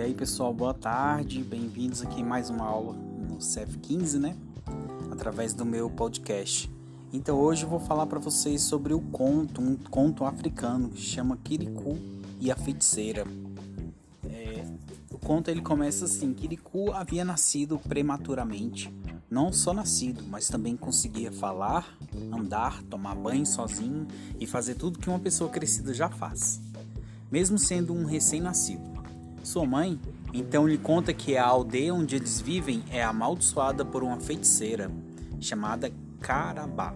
aí pessoal, boa tarde, bem-vindos aqui em mais uma aula no CF15, né? Através do meu podcast. Então hoje eu vou falar para vocês sobre o conto, um conto africano que chama Kirikou e a Feiticeira. É, o conto ele começa assim: Kirikou havia nascido prematuramente. Não só nascido, mas também conseguia falar, andar, tomar banho sozinho e fazer tudo que uma pessoa crescida já faz, mesmo sendo um recém-nascido. Sua mãe então lhe conta que a aldeia onde eles vivem é amaldiçoada por uma feiticeira chamada Carabá,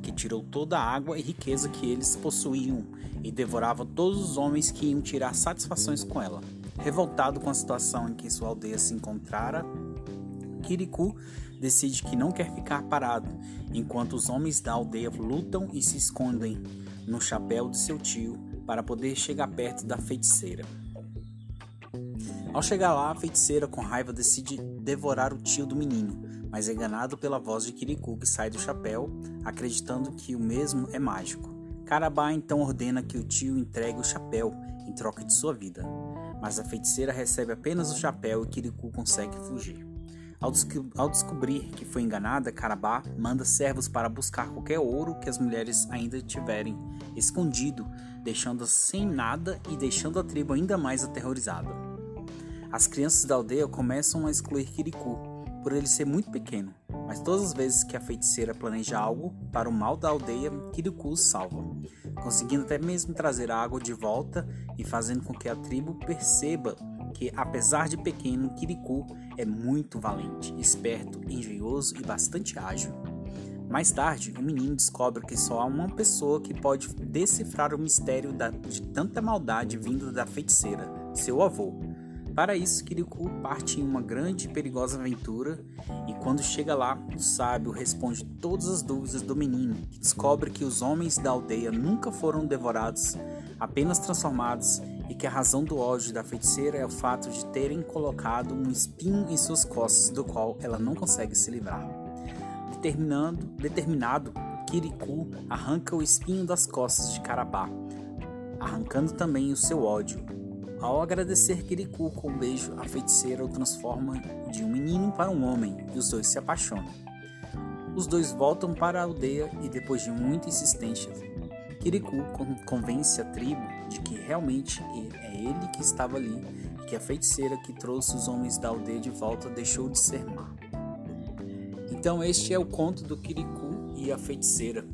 que tirou toda a água e riqueza que eles possuíam e devorava todos os homens que iam tirar satisfações com ela. Revoltado com a situação em que sua aldeia se encontrara, Kirikou decide que não quer ficar parado, enquanto os homens da aldeia lutam e se escondem no chapéu de seu tio para poder chegar perto da feiticeira. Ao chegar lá, a feiticeira, com raiva, decide devorar o tio do menino, mas é enganado pela voz de Kirikou que sai do chapéu, acreditando que o mesmo é mágico. Carabá então ordena que o tio entregue o chapéu em troca de sua vida, mas a feiticeira recebe apenas o chapéu e Kirikou consegue fugir. Ao, ao, descobrir que foi enganada, Carabá manda servos para buscar qualquer ouro que as mulheres ainda tiverem escondido, deixando-as sem nada e deixando a tribo ainda mais aterrorizada. As crianças da aldeia começam a excluir Kirikou, por ele ser muito pequeno, mas todas as vezes que a feiticeira planeja algo para o mal da aldeia, Kirikou os salva, conseguindo até mesmo trazer a água de volta e fazendo com que a tribo perceba que, apesar de pequeno, Kirikou é muito valente, esperto, engenhoso e bastante ágil. Mais tarde, o menino descobre que só há uma pessoa que pode decifrar o mistério de tanta maldade vinda da feiticeira, seu avô, para isso, Kirikou parte em uma grande e perigosa aventura e quando chega lá, o sábio responde todas as dúvidas do menino, que descobre que os homens da aldeia nunca foram devorados, apenas transformados e que a razão do ódio da feiticeira é o fato de terem colocado um espinho em suas costas do qual ela não consegue se livrar. Determinando, determinado, Kirikou arranca o espinho das costas de Carabá, arrancando também o seu ódio, ao agradecer Kirikou com um beijo, a feiticeira o transforma de um menino para um homem e os dois se apaixonam. Os dois voltam para a aldeia e, depois de muita insistência, Kirikou convence a tribo de que realmente é ele que estava ali e que a feiticeira que trouxe os homens da aldeia de volta deixou de ser má. Então, este é o conto do Kirikou e a feiticeira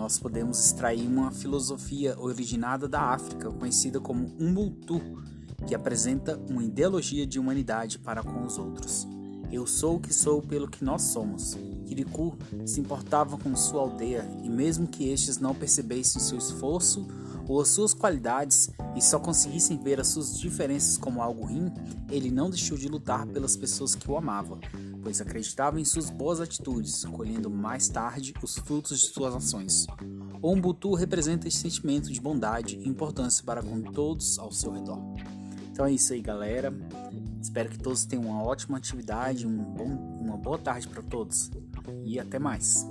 nós podemos extrair uma filosofia originada da África, conhecida como Ubuntu, que apresenta uma ideologia de humanidade para com os outros. Eu sou o que sou pelo que nós somos. Kirikou se importava com sua aldeia e, mesmo que estes não percebessem seu esforço as suas qualidades e só conseguissem ver as suas diferenças como algo ruim, ele não deixou de lutar pelas pessoas que o amavam, pois acreditava em suas boas atitudes, colhendo mais tarde os frutos de suas ações. O Umbutu representa esse sentimento de bondade e importância para com todos ao seu redor. Então é isso aí, galera. Espero que todos tenham uma ótima atividade, um bom, uma boa tarde para todos e até mais.